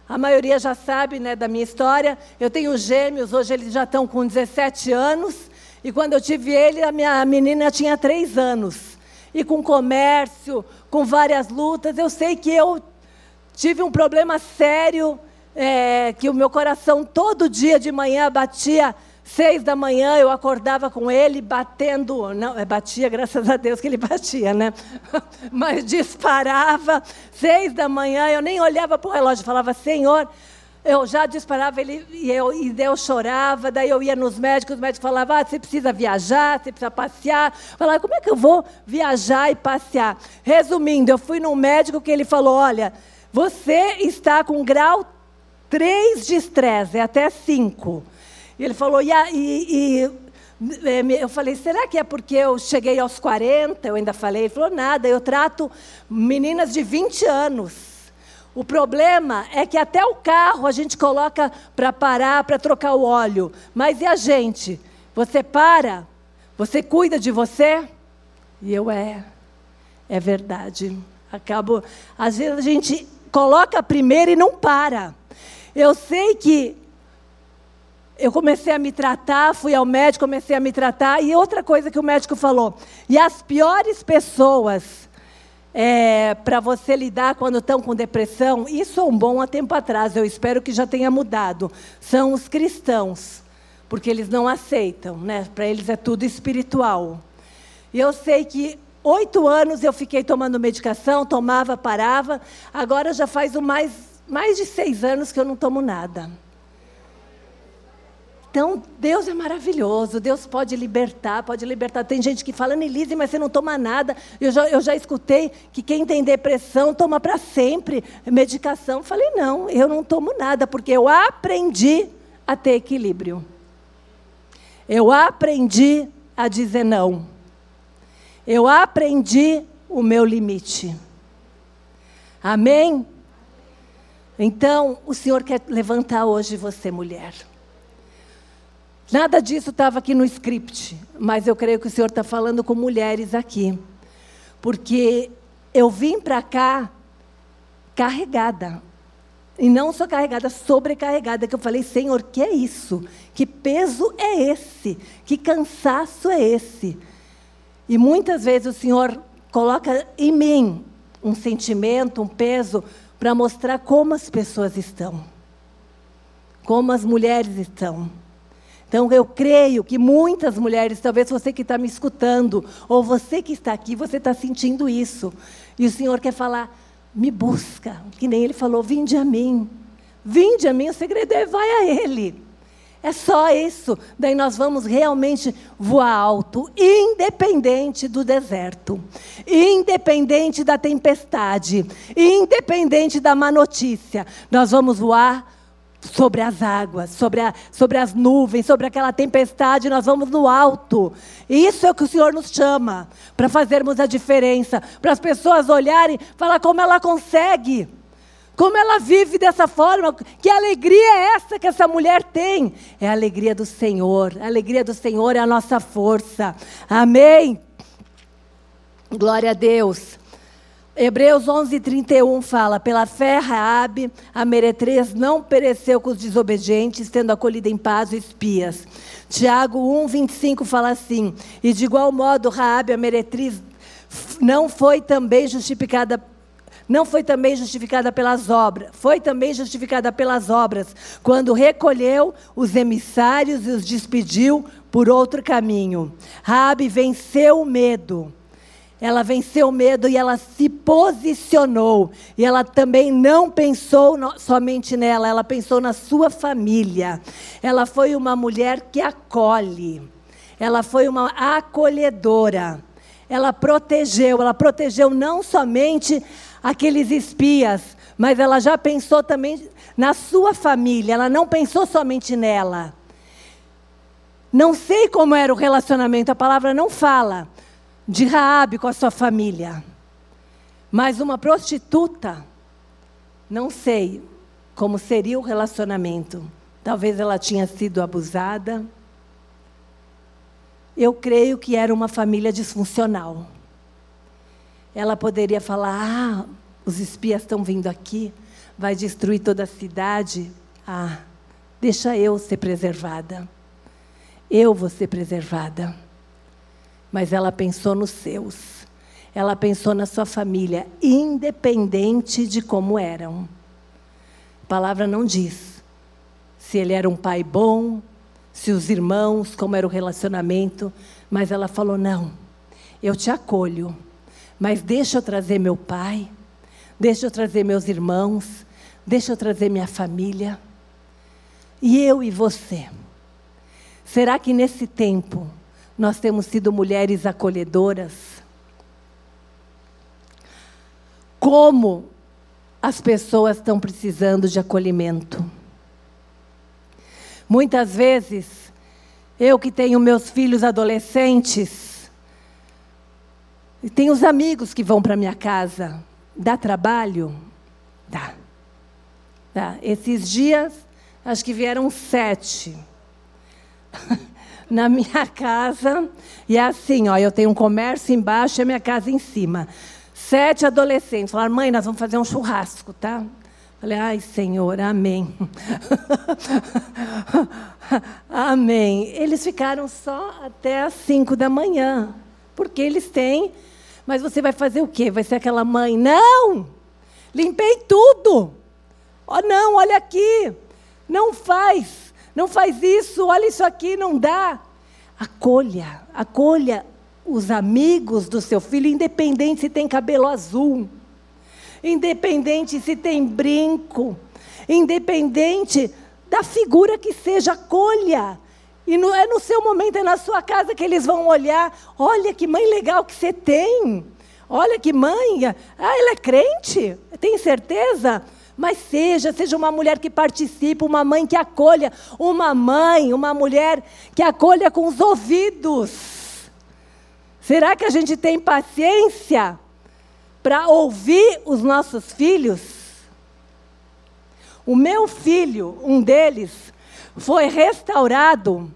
A: A maioria já sabe né, da minha história. Eu tenho gêmeos, hoje eles já estão com 17 anos. E quando eu tive ele, a minha menina tinha três anos e com comércio, com várias lutas. Eu sei que eu tive um problema sério, é, que o meu coração todo dia de manhã batia seis da manhã, eu acordava com ele batendo, não, é, batia, graças a Deus que ele batia, né? Mas disparava, seis da manhã, eu nem olhava para o relógio, falava, Senhor, eu já disparava ele e eu, e eu chorava, daí eu ia nos médicos, os médicos falavam, ah, você precisa viajar, você precisa passear. Eu falava, como é que eu vou viajar e passear? Resumindo, eu fui num médico que ele falou, olha, você está com grau 3 de estresse, é até 5. E ele falou, e, e, e é, eu falei, será que é porque eu cheguei aos 40? Eu ainda falei, ele falou, nada, eu trato meninas de 20 anos. O problema é que até o carro a gente coloca para parar, para trocar o óleo. Mas e a gente? Você para? Você cuida de você? E eu é. É verdade. Acabo. Às vezes a gente coloca primeiro e não para. Eu sei que eu comecei a me tratar, fui ao médico, comecei a me tratar. E outra coisa que o médico falou: e as piores pessoas é, para você lidar quando estão com depressão, isso é um bom há tempo atrás, eu espero que já tenha mudado. São os cristãos, porque eles não aceitam, né? para eles é tudo espiritual. E eu sei que oito anos eu fiquei tomando medicação, tomava, parava, agora já faz mais, mais de seis anos que eu não tomo nada. Então, Deus é maravilhoso, Deus pode libertar, pode libertar. Tem gente que fala, Nelise, mas você não toma nada. Eu já, eu já escutei que quem tem depressão toma para sempre medicação. Falei, não, eu não tomo nada, porque eu aprendi a ter equilíbrio. Eu aprendi a dizer não. Eu aprendi o meu limite. Amém? Então, o Senhor quer levantar hoje você, mulher. Nada disso estava aqui no script, mas eu creio que o Senhor está falando com mulheres aqui. Porque eu vim para cá carregada. E não só carregada, sobrecarregada, que eu falei, Senhor, que é isso? Que peso é esse? Que cansaço é esse? E muitas vezes o Senhor coloca em mim um sentimento, um peso, para mostrar como as pessoas estão. Como as mulheres estão. Então, eu creio que muitas mulheres, talvez você que está me escutando, ou você que está aqui, você está sentindo isso. E o Senhor quer falar, me busca. Que nem Ele falou, vinde a mim. Vinde a mim, o segredo é vai a Ele. É só isso. Daí nós vamos realmente voar alto, independente do deserto, independente da tempestade, independente da má notícia. Nós vamos voar sobre as águas, sobre, a, sobre as nuvens, sobre aquela tempestade, nós vamos no alto. Isso é o que o Senhor nos chama, para fazermos a diferença, para as pessoas olharem, falar como ela consegue, como ela vive dessa forma, que alegria é essa que essa mulher tem? É a alegria do Senhor, a alegria do Senhor é a nossa força. Amém. Glória a Deus. Hebreus 11, 31 fala: Pela fé, Raabe, a meretriz, não pereceu com os desobedientes, tendo acolhido em paz os espias. Tiago 1, 25 fala assim: E de igual modo, Raabe, a meretriz, não foi também justificada não foi também justificada pelas obras, foi também justificada pelas obras, quando recolheu os emissários e os despediu por outro caminho. Raabe venceu o medo. Ela venceu o medo e ela se posicionou. E ela também não pensou no, somente nela, ela pensou na sua família. Ela foi uma mulher que acolhe. Ela foi uma acolhedora. Ela protegeu, ela protegeu não somente aqueles espias, mas ela já pensou também na sua família, ela não pensou somente nela. Não sei como era o relacionamento, a palavra não fala de Raabe com a sua família. Mas uma prostituta, não sei como seria o relacionamento. Talvez ela tinha sido abusada. Eu creio que era uma família disfuncional. Ela poderia falar: "Ah, os espias estão vindo aqui, vai destruir toda a cidade. Ah, deixa eu ser preservada. Eu vou ser preservada." Mas ela pensou nos seus. Ela pensou na sua família, independente de como eram. A palavra não diz se ele era um pai bom, se os irmãos, como era o relacionamento, mas ela falou: não, eu te acolho, mas deixa eu trazer meu pai, deixa eu trazer meus irmãos, deixa eu trazer minha família. E eu e você. Será que nesse tempo nós temos sido mulheres acolhedoras. Como as pessoas estão precisando de acolhimento. Muitas vezes, eu que tenho meus filhos adolescentes, e tenho os amigos que vão para minha casa, dá trabalho? Dá. Dá. Esses dias, acho que vieram sete. na minha casa. E é assim, ó, eu tenho um comércio embaixo e a minha casa em cima. Sete adolescentes falaram, mãe, nós vamos fazer um churrasco, tá? Falei, ai, Senhor, amém. amém. Eles ficaram só até as cinco da manhã, porque eles têm. Mas você vai fazer o quê? Vai ser aquela mãe? Não! Limpei tudo. Oh, não, olha aqui. Não faz. Não faz isso, olha isso aqui, não dá. Acolha, acolha os amigos do seu filho, independente se tem cabelo azul, independente se tem brinco, independente da figura que seja, acolha. E é no seu momento, é na sua casa que eles vão olhar. Olha que mãe legal que você tem. Olha que mãe. Ah, ela é crente? Tem certeza? Mas seja, seja uma mulher que participe, uma mãe que acolha, uma mãe, uma mulher que acolha com os ouvidos. Será que a gente tem paciência para ouvir os nossos filhos? O meu filho, um deles, foi restaurado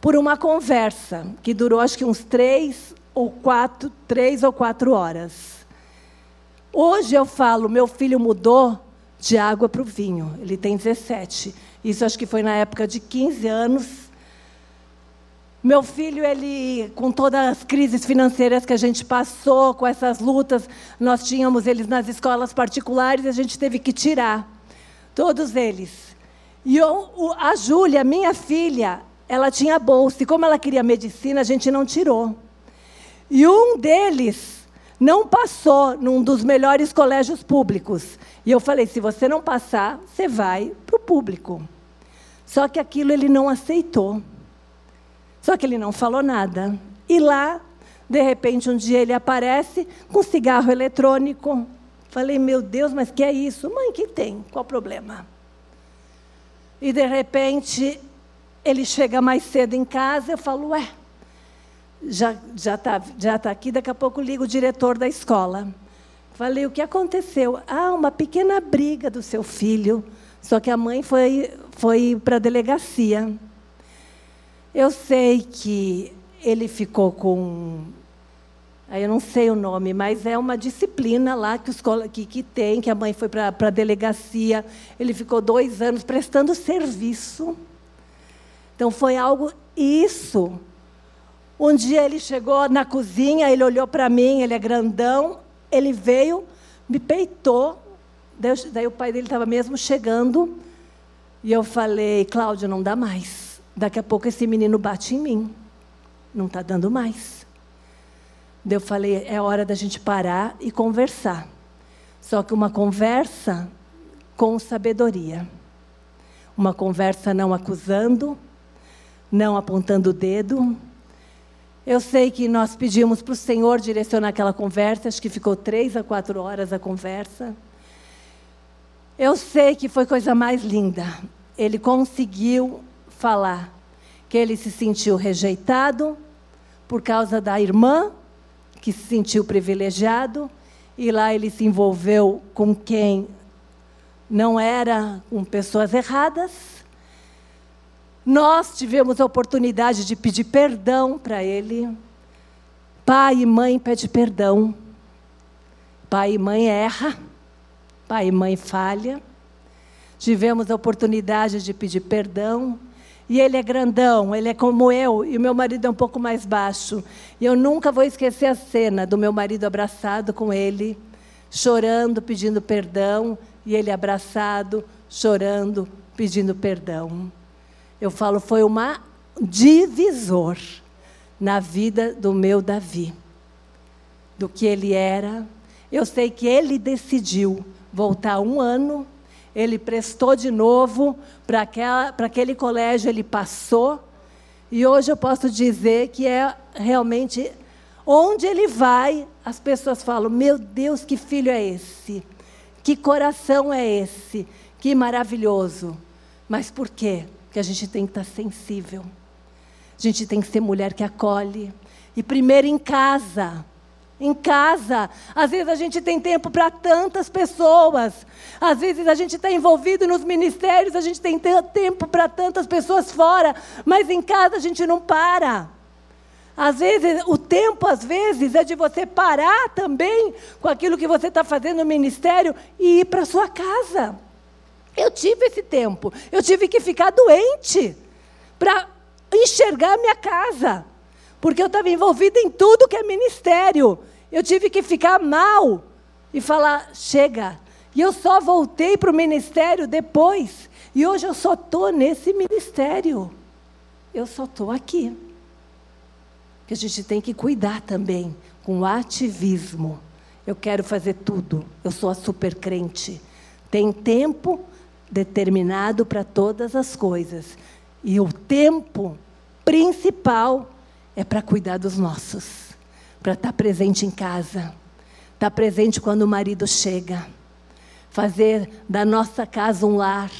A: por uma conversa que durou acho que uns três ou quatro, três ou quatro horas. Hoje eu falo, meu filho mudou de água para o vinho. Ele tem 17. Isso acho que foi na época de 15 anos. Meu filho, ele, com todas as crises financeiras que a gente passou, com essas lutas, nós tínhamos eles nas escolas particulares a gente teve que tirar. Todos eles. E eu, a Júlia, minha filha, ela tinha bolsa. E como ela queria medicina, a gente não tirou. E um deles não passou num dos melhores colégios públicos. E eu falei: se você não passar, você vai para o público. Só que aquilo ele não aceitou. Só que ele não falou nada. E lá, de repente, um dia ele aparece com cigarro eletrônico. Falei: meu Deus, mas que é isso? Mãe, que tem? Qual o problema? E de repente, ele chega mais cedo em casa. Eu falo: ué já já está já tá aqui, daqui a pouco liga o diretor da escola. Falei, o que aconteceu? Ah, uma pequena briga do seu filho, só que a mãe foi, foi para a delegacia. Eu sei que ele ficou com eu não sei o nome, mas é uma disciplina lá que, os, que, que tem, que a mãe foi para a delegacia. Ele ficou dois anos prestando serviço. Então foi algo isso. Um dia ele chegou na cozinha, ele olhou para mim, ele é grandão, ele veio, me peitou. Daí, daí o pai dele estava mesmo chegando. E eu falei, Cláudia, não dá mais. Daqui a pouco esse menino bate em mim. Não está dando mais. Eu falei, é hora da gente parar e conversar. Só que uma conversa com sabedoria. Uma conversa não acusando, não apontando o dedo. Eu sei que nós pedimos para o Senhor direcionar aquela conversa, acho que ficou três a quatro horas a conversa. Eu sei que foi coisa mais linda. Ele conseguiu falar que ele se sentiu rejeitado por causa da irmã que se sentiu privilegiado e lá ele se envolveu com quem não era com pessoas erradas. Nós tivemos a oportunidade de pedir perdão para ele. Pai e mãe pede perdão. Pai e mãe erra. Pai e mãe falha. Tivemos a oportunidade de pedir perdão e ele é grandão, ele é como eu, e o meu marido é um pouco mais baixo. E eu nunca vou esquecer a cena do meu marido abraçado com ele, chorando, pedindo perdão, e ele abraçado, chorando, pedindo perdão. Eu falo, foi uma divisor na vida do meu Davi, do que ele era. Eu sei que ele decidiu voltar um ano ele prestou de novo para aquele colégio, ele passou. E hoje eu posso dizer que é realmente onde ele vai, as pessoas falam: Meu Deus, que filho é esse? Que coração é esse? Que maravilhoso. Mas por quê? Porque a gente tem que estar sensível. A gente tem que ser mulher que acolhe. E primeiro em casa em casa. Às vezes a gente tem tempo para tantas pessoas. Às vezes a gente está envolvido nos ministérios, a gente tem tempo para tantas pessoas fora, mas em casa a gente não para. Às vezes, o tempo, às vezes, é de você parar também com aquilo que você está fazendo no ministério e ir para sua casa. Eu tive esse tempo. Eu tive que ficar doente para enxergar minha casa. Porque eu estava envolvida em tudo que é ministério. Eu tive que ficar mal e falar: chega. E eu só voltei para o ministério depois. E hoje eu só estou nesse ministério. Eu só estou aqui. Que a gente tem que cuidar também com ativismo. Eu quero fazer tudo. Eu sou a super crente. Tem tempo determinado para todas as coisas. E o tempo principal é para cuidar dos nossos para estar tá presente em casa, estar tá presente quando o marido chega, fazer da nossa casa um lar.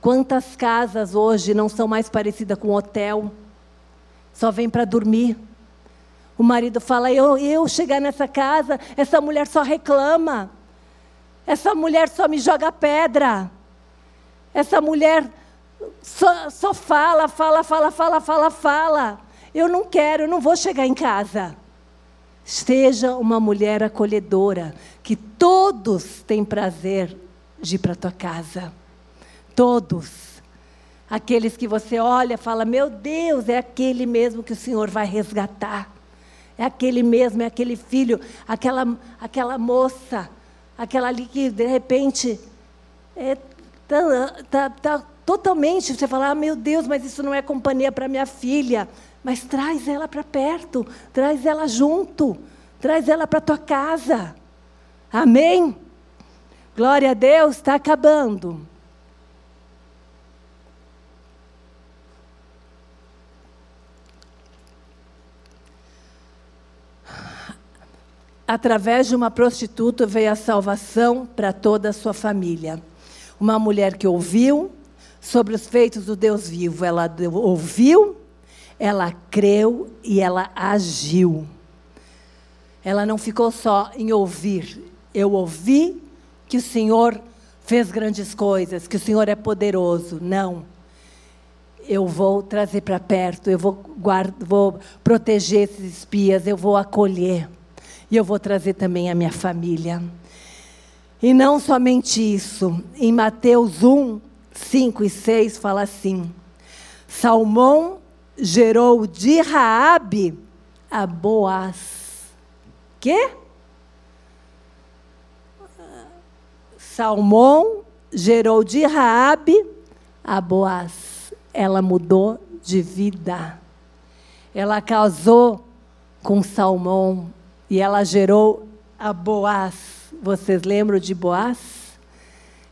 A: Quantas casas hoje não são mais parecidas com um hotel? Só vem para dormir. O marido fala: eu, eu chegar nessa casa, essa mulher só reclama. Essa mulher só me joga pedra. Essa mulher só, só fala, fala, fala, fala, fala, fala. Eu não quero, eu não vou chegar em casa. Seja uma mulher acolhedora, que todos têm prazer de ir para a tua casa. Todos. Aqueles que você olha fala: Meu Deus, é aquele mesmo que o Senhor vai resgatar. É aquele mesmo, é aquele filho, aquela, aquela moça, aquela ali que de repente é, tá, tá, tá totalmente. Você fala: ah, Meu Deus, mas isso não é companhia para minha filha. Mas traz ela para perto, traz ela junto, traz ela para tua casa. Amém? Glória a Deus, está acabando. Através de uma prostituta veio a salvação para toda a sua família. Uma mulher que ouviu sobre os feitos do Deus vivo, ela ouviu ela creu e ela agiu. Ela não ficou só em ouvir. Eu ouvi que o Senhor fez grandes coisas, que o Senhor é poderoso. Não. Eu vou trazer para perto, eu vou, guarda, vou proteger esses espias, eu vou acolher. E eu vou trazer também a minha família. E não somente isso, em Mateus 1, 5 e 6 fala assim: Salmão gerou de Raabe a Boaz. Quê? Salmão gerou de Raabe a Boaz. Ela mudou de vida. Ela casou com Salmão e ela gerou a Boaz. Vocês lembram de Boaz?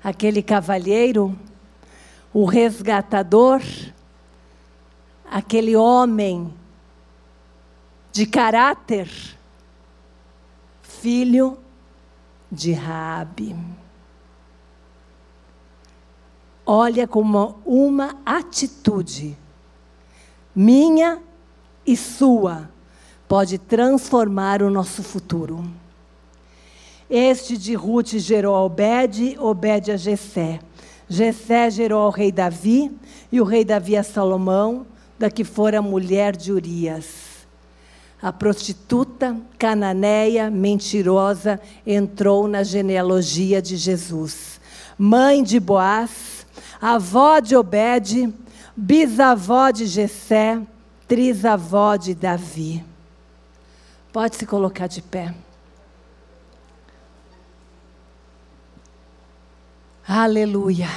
A: Aquele cavalheiro, o resgatador, aquele homem de caráter, filho de Rabi. Olha como uma atitude minha e sua pode transformar o nosso futuro. Este de Ruth gerou a Obed, Obed a Jessé. Jessé gerou ao rei Davi, e o rei Davi a Salomão, da que fora mulher de Urias. A prostituta cananeia mentirosa entrou na genealogia de Jesus. Mãe de Boaz, avó de Obed, bisavó de Jessé, trisavó de Davi. Pode se colocar de pé. Aleluia.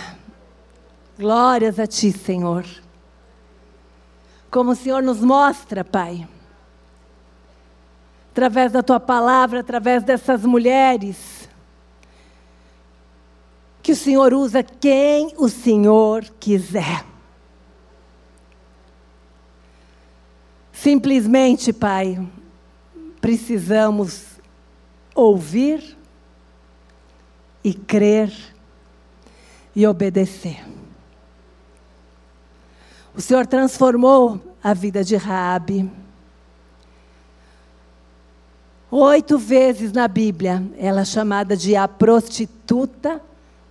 A: Glórias a Ti, Senhor. Como o Senhor nos mostra, Pai, através da Tua palavra, através dessas mulheres, que o Senhor usa quem o Senhor quiser. Simplesmente, Pai, precisamos ouvir e crer e obedecer. O Senhor transformou a vida de Raabe. Oito vezes na Bíblia, ela é chamada de a prostituta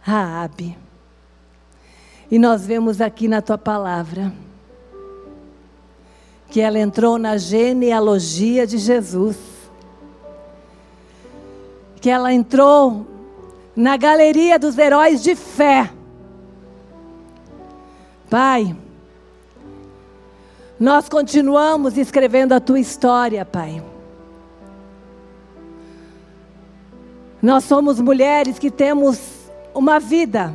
A: Raabe. E nós vemos aqui na tua palavra que ela entrou na genealogia de Jesus. Que ela entrou na galeria dos heróis de fé. Pai, nós continuamos escrevendo a tua história, Pai. Nós somos mulheres que temos uma vida,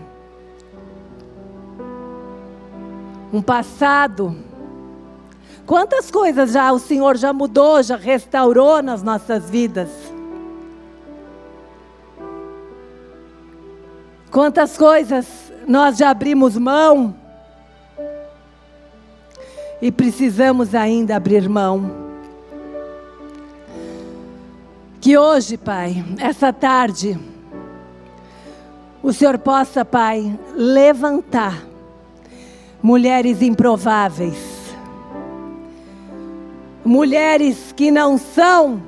A: um passado, Quantas coisas já o Senhor já mudou, já restaurou nas nossas vidas? Quantas coisas nós já abrimos mão e precisamos ainda abrir mão. Que hoje, Pai, essa tarde, o Senhor possa, Pai, levantar mulheres improváveis mulheres que não são,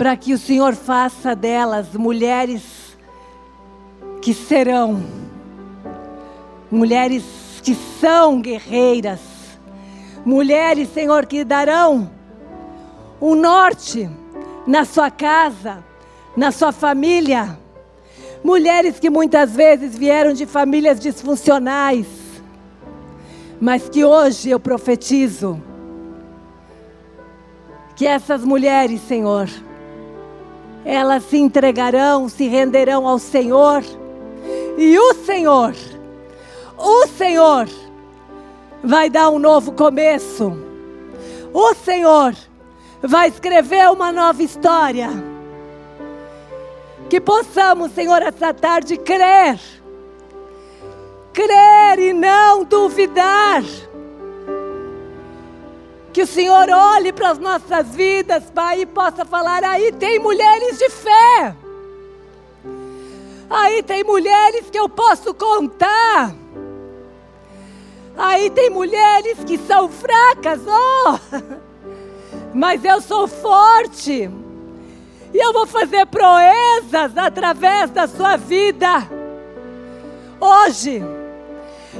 A: para que o Senhor faça delas mulheres que serão, mulheres que são guerreiras, mulheres, Senhor, que darão um norte na sua casa, na sua família. Mulheres que muitas vezes vieram de famílias disfuncionais, mas que hoje eu profetizo que essas mulheres, Senhor, elas se entregarão, se renderão ao Senhor, e o Senhor, o Senhor, vai dar um novo começo, o Senhor vai escrever uma nova história. Que possamos, Senhor, essa tarde crer crer e não duvidar. Que o Senhor olhe para as nossas vidas, Pai, e possa falar: aí tem mulheres de fé. Aí tem mulheres que eu posso contar. Aí tem mulheres que são fracas, oh, mas eu sou forte. E eu vou fazer proezas através da sua vida. Hoje,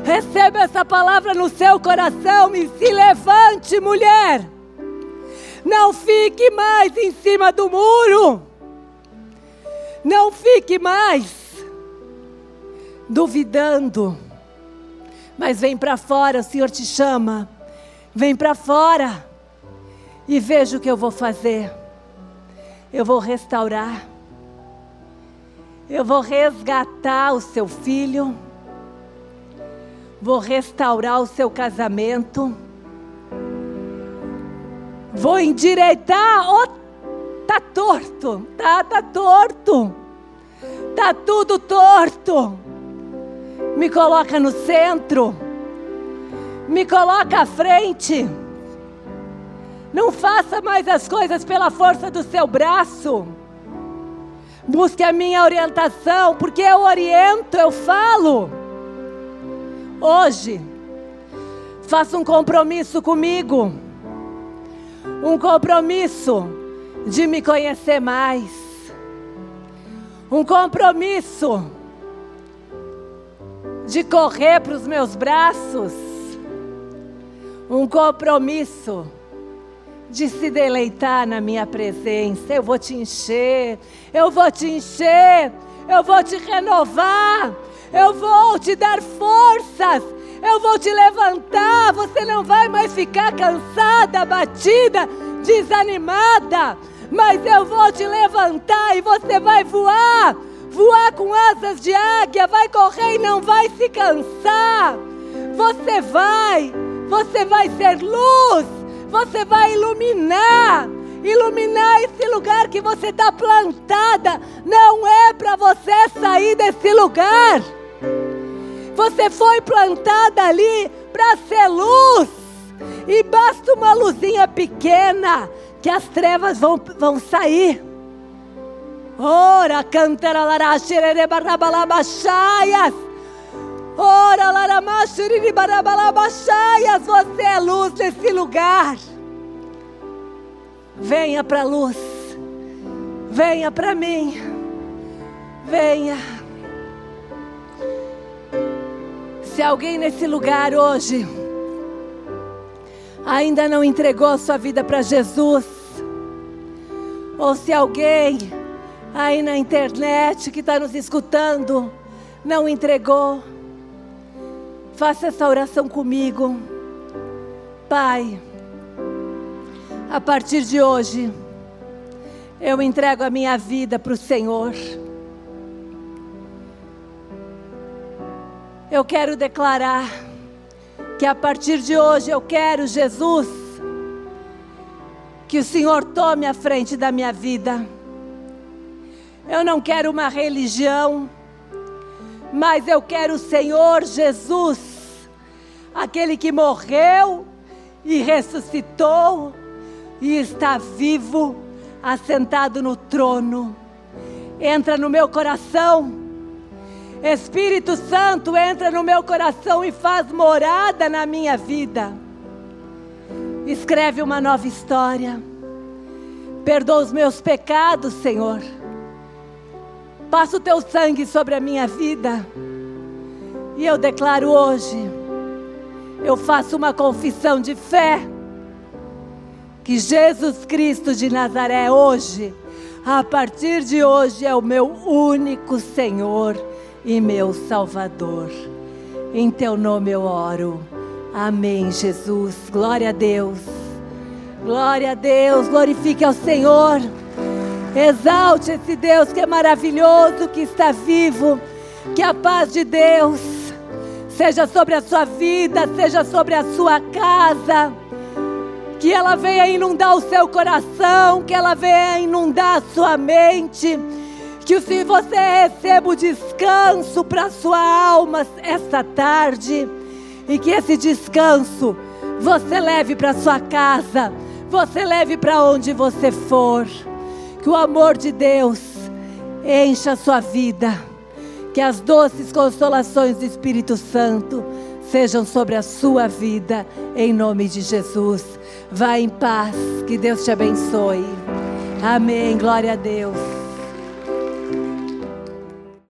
A: Receba essa palavra no seu coração e se levante, mulher. Não fique mais em cima do muro. Não fique mais duvidando. Mas vem para fora, o Senhor te chama. Vem para fora e veja o que eu vou fazer. Eu vou restaurar. Eu vou resgatar o seu filho. Vou restaurar o seu casamento. Vou endireitar. Oh, tá torto. Tá, tá torto. Tá tudo torto. Me coloca no centro. Me coloca à frente. Não faça mais as coisas pela força do seu braço. Busque a minha orientação, porque eu oriento, eu falo. Hoje, faça um compromisso comigo. Um compromisso de me conhecer mais. Um compromisso de correr para os meus braços. Um compromisso de se deleitar na minha presença. Eu vou te encher, eu vou te encher, eu vou te renovar, eu vou te dar forças, eu vou te levantar. Você não vai mais ficar cansada, batida, desanimada, mas eu vou te levantar e você vai voar. Voar com asas de águia, vai correr e não vai se cansar. Você vai, você vai ser luz você vai iluminar. Iluminar esse lugar que você está plantada. Não é para você sair desse lugar. Você foi plantada ali para ser luz. E basta uma luzinha pequena que as trevas vão, vão sair. Ora, cantara larachirere barrabalabachaias. Ora, laramachiriri barabalabachaias. Você é luz nesse lugar. Venha para a luz. Venha para mim. Venha. Se alguém nesse lugar hoje ainda não entregou sua vida para Jesus, ou se alguém aí na internet que está nos escutando não entregou, faça essa oração comigo. Pai, a partir de hoje, eu entrego a minha vida para o Senhor. Eu quero declarar que a partir de hoje eu quero, Jesus, que o Senhor tome a frente da minha vida. Eu não quero uma religião, mas eu quero o Senhor Jesus, aquele que morreu e ressuscitou e está vivo, assentado no trono. Entra no meu coração. Espírito Santo, entra no meu coração e faz morada na minha vida. Escreve uma nova história. Perdoa os meus pecados, Senhor. Passa o teu sangue sobre a minha vida. E eu declaro hoje, eu faço uma confissão de fé que Jesus Cristo de Nazaré hoje, a partir de hoje, é o meu único Senhor e meu Salvador. Em teu nome eu oro. Amém, Jesus. Glória a Deus. Glória a Deus. Glorifique ao Senhor. Exalte esse Deus que é maravilhoso, que está vivo. Que a paz de Deus seja sobre a sua vida, seja sobre a sua casa que ela venha inundar o seu coração, que ela venha inundar a sua mente, que se você receba o descanso para sua alma esta tarde, e que esse descanso você leve para sua casa, você leve para onde você for, que o amor de Deus encha a sua vida, que as doces consolações do Espírito Santo sejam sobre a sua vida, em nome de Jesus. Vá em paz, que Deus te abençoe. Amém. Glória a Deus.